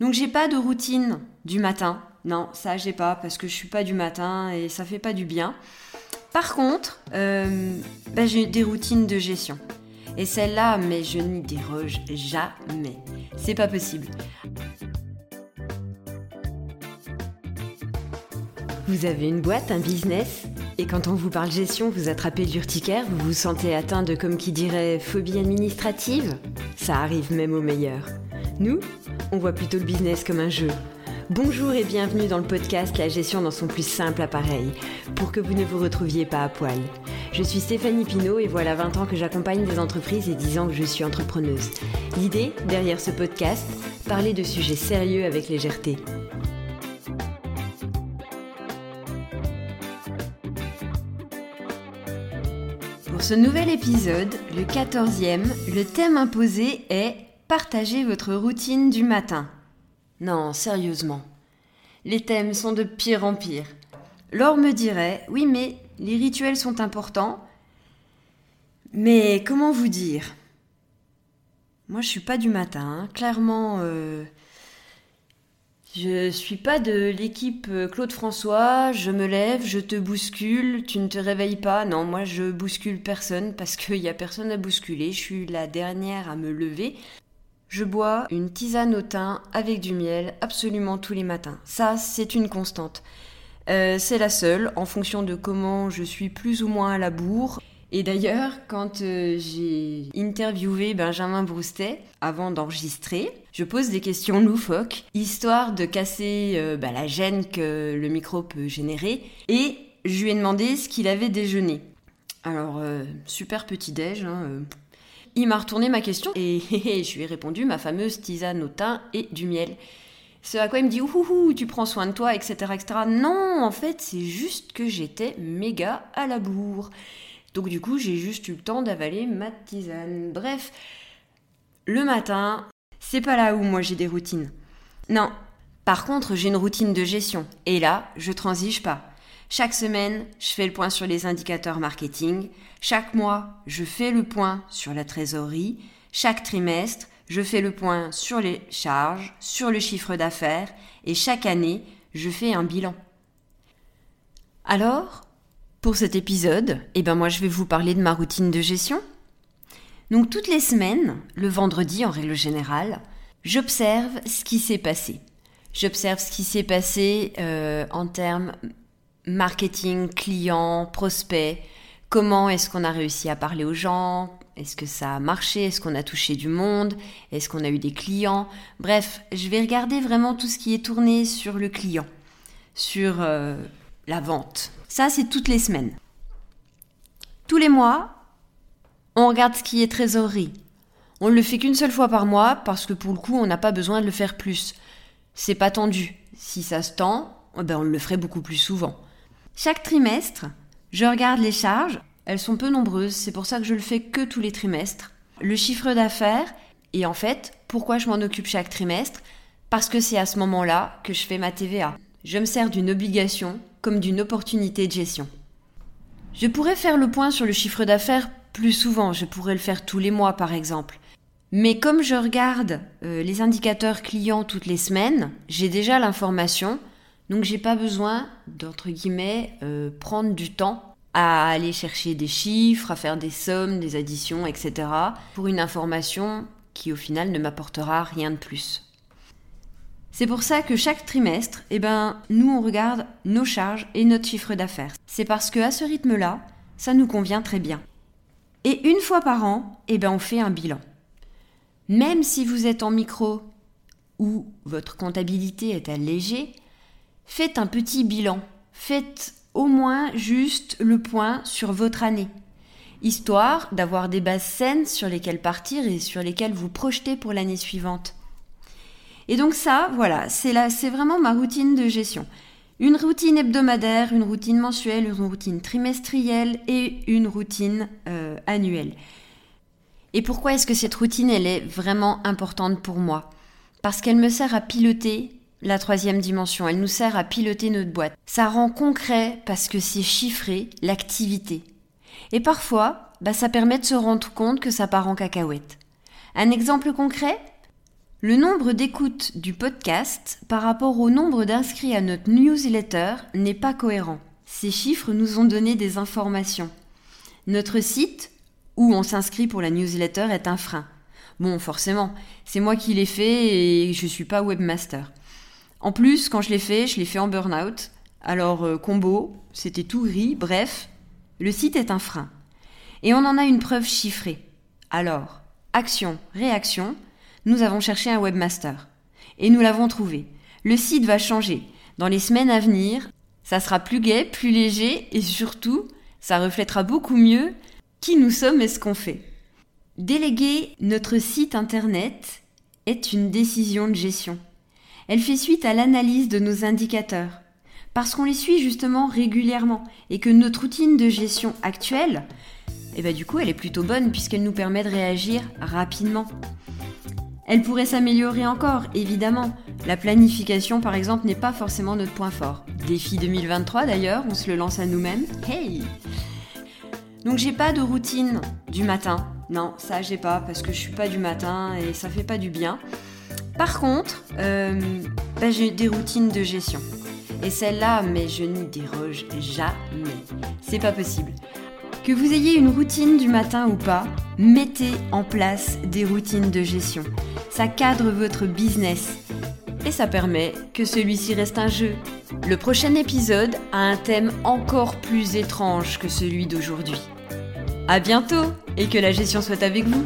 Donc j'ai pas de routine du matin. Non, ça j'ai pas parce que je suis pas du matin et ça fait pas du bien. Par contre, euh, bah, j'ai des routines de gestion. Et celle-là, mais je n'y déroge jamais. C'est pas possible. Vous avez une boîte, un business? Et quand on vous parle gestion, vous attrapez l'urticaire, vous vous sentez atteint de, comme qui dirait, phobie administrative? Ça arrive même aux meilleurs. Nous, on voit plutôt le business comme un jeu. Bonjour et bienvenue dans le podcast La gestion dans son plus simple appareil, pour que vous ne vous retrouviez pas à poil. Je suis Stéphanie Pinault et voilà 20 ans que j'accompagne des entreprises et 10 ans que je suis entrepreneuse. L'idée, derrière ce podcast, parler de sujets sérieux avec légèreté. Pour ce nouvel épisode, le 14e, le thème imposé est Partagez votre routine du matin. Non, sérieusement. Les thèmes sont de pire en pire. Laure me dirait Oui, mais les rituels sont importants. Mais comment vous dire? Moi, je suis pas du matin. Hein. Clairement, euh, je suis pas de l'équipe euh, Claude François. Je me lève, je te bouscule, tu ne te réveilles pas. Non, moi, je bouscule personne parce qu'il n'y a personne à bousculer. Je suis la dernière à me lever. Je bois une tisane au thym avec du miel absolument tous les matins. Ça, c'est une constante. Euh, c'est la seule, en fonction de comment je suis plus ou moins à la bourre. Et d'ailleurs, quand euh, j'ai interviewé Benjamin Broustet avant d'enregistrer, je pose des questions loufoques, histoire de casser euh, bah, la gêne que le micro peut générer. Et je lui ai demandé ce qu'il avait déjeuné. Alors, super petit déj, hein, il m'a retourné ma question et je lui ai répondu ma fameuse tisane au thym et du miel. Ce à quoi il me dit ouhou, tu prends soin de toi, etc. etc. Non, en fait, c'est juste que j'étais méga à la bourre. Donc du coup, j'ai juste eu le temps d'avaler ma tisane. Bref, le matin, c'est pas là où moi j'ai des routines. Non. Par contre, j'ai une routine de gestion. Et là, je transige pas. Chaque semaine, je fais le point sur les indicateurs marketing. Chaque mois, je fais le point sur la trésorerie. Chaque trimestre, je fais le point sur les charges, sur le chiffre d'affaires. Et chaque année, je fais un bilan. Alors, pour cet épisode, eh ben moi je vais vous parler de ma routine de gestion. Donc toutes les semaines, le vendredi en règle générale, j'observe ce qui s'est passé. J'observe ce qui s'est passé euh, en termes marketing, client, prospect, comment est-ce qu'on a réussi à parler aux gens, est-ce que ça a marché, est-ce qu'on a touché du monde, est-ce qu'on a eu des clients? Bref, je vais regarder vraiment tout ce qui est tourné sur le client, sur euh, la vente. Ça, c'est toutes les semaines. Tous les mois, on regarde ce qui est trésorerie. On ne le fait qu'une seule fois par mois parce que pour le coup, on n'a pas besoin de le faire plus. C'est pas tendu. Si ça se tend, eh ben on le ferait beaucoup plus souvent. Chaque trimestre, je regarde les charges. Elles sont peu nombreuses, c'est pour ça que je le fais que tous les trimestres. Le chiffre d'affaires, et en fait, pourquoi je m'en occupe chaque trimestre? Parce que c'est à ce moment-là que je fais ma TVA. Je me sers d'une obligation comme d'une opportunité de gestion. Je pourrais faire le point sur le chiffre d'affaires plus souvent, je pourrais le faire tous les mois par exemple. Mais comme je regarde euh, les indicateurs clients toutes les semaines, j'ai déjà l'information donc j'ai pas besoin d'entre guillemets euh, prendre du temps à aller chercher des chiffres, à faire des sommes, des additions, etc. pour une information qui au final ne m'apportera rien de plus. C'est pour ça que chaque trimestre, eh ben, nous on regarde nos charges et notre chiffre d'affaires. C'est parce que à ce rythme-là, ça nous convient très bien. Et une fois par an, eh ben, on fait un bilan. Même si vous êtes en micro ou votre comptabilité est allégée, Faites un petit bilan. Faites au moins juste le point sur votre année, histoire d'avoir des bases saines sur lesquelles partir et sur lesquelles vous projeter pour l'année suivante. Et donc ça, voilà, c'est vraiment ma routine de gestion. Une routine hebdomadaire, une routine mensuelle, une routine trimestrielle et une routine euh, annuelle. Et pourquoi est-ce que cette routine, elle est vraiment importante pour moi? Parce qu'elle me sert à piloter la troisième dimension. Elle nous sert à piloter notre boîte. Ça rend concret parce que c'est chiffré l'activité. Et parfois, bah, ça permet de se rendre compte que ça part en cacahuète. Un exemple concret? Le nombre d'écoutes du podcast par rapport au nombre d'inscrits à notre newsletter n'est pas cohérent. Ces chiffres nous ont donné des informations. Notre site, où on s'inscrit pour la newsletter, est un frein. Bon, forcément, c'est moi qui l'ai fait et je suis pas webmaster. En plus, quand je l'ai fait, je l'ai fait en burn-out. Alors, euh, combo, c'était tout gris, bref, le site est un frein. Et on en a une preuve chiffrée. Alors, action, réaction, nous avons cherché un webmaster. Et nous l'avons trouvé. Le site va changer. Dans les semaines à venir, ça sera plus gai, plus léger et surtout, ça reflètera beaucoup mieux qui nous sommes et ce qu'on fait. Déléguer notre site internet est une décision de gestion. Elle fait suite à l'analyse de nos indicateurs. Parce qu'on les suit justement régulièrement et que notre routine de gestion actuelle, eh ben du coup, elle est plutôt bonne puisqu'elle nous permet de réagir rapidement. Elle pourrait s'améliorer encore, évidemment. La planification, par exemple, n'est pas forcément notre point fort. Défi 2023 d'ailleurs, on se le lance à nous-mêmes. Hey Donc j'ai pas de routine du matin. Non, ça j'ai pas parce que je suis pas du matin et ça fait pas du bien. Par contre, euh, bah, j'ai des routines de gestion. Et celle-là, mais je n'y déroge jamais. C'est pas possible. Que vous ayez une routine du matin ou pas, mettez en place des routines de gestion. Ça cadre votre business et ça permet que celui-ci reste un jeu. Le prochain épisode a un thème encore plus étrange que celui d'aujourd'hui. À bientôt et que la gestion soit avec vous.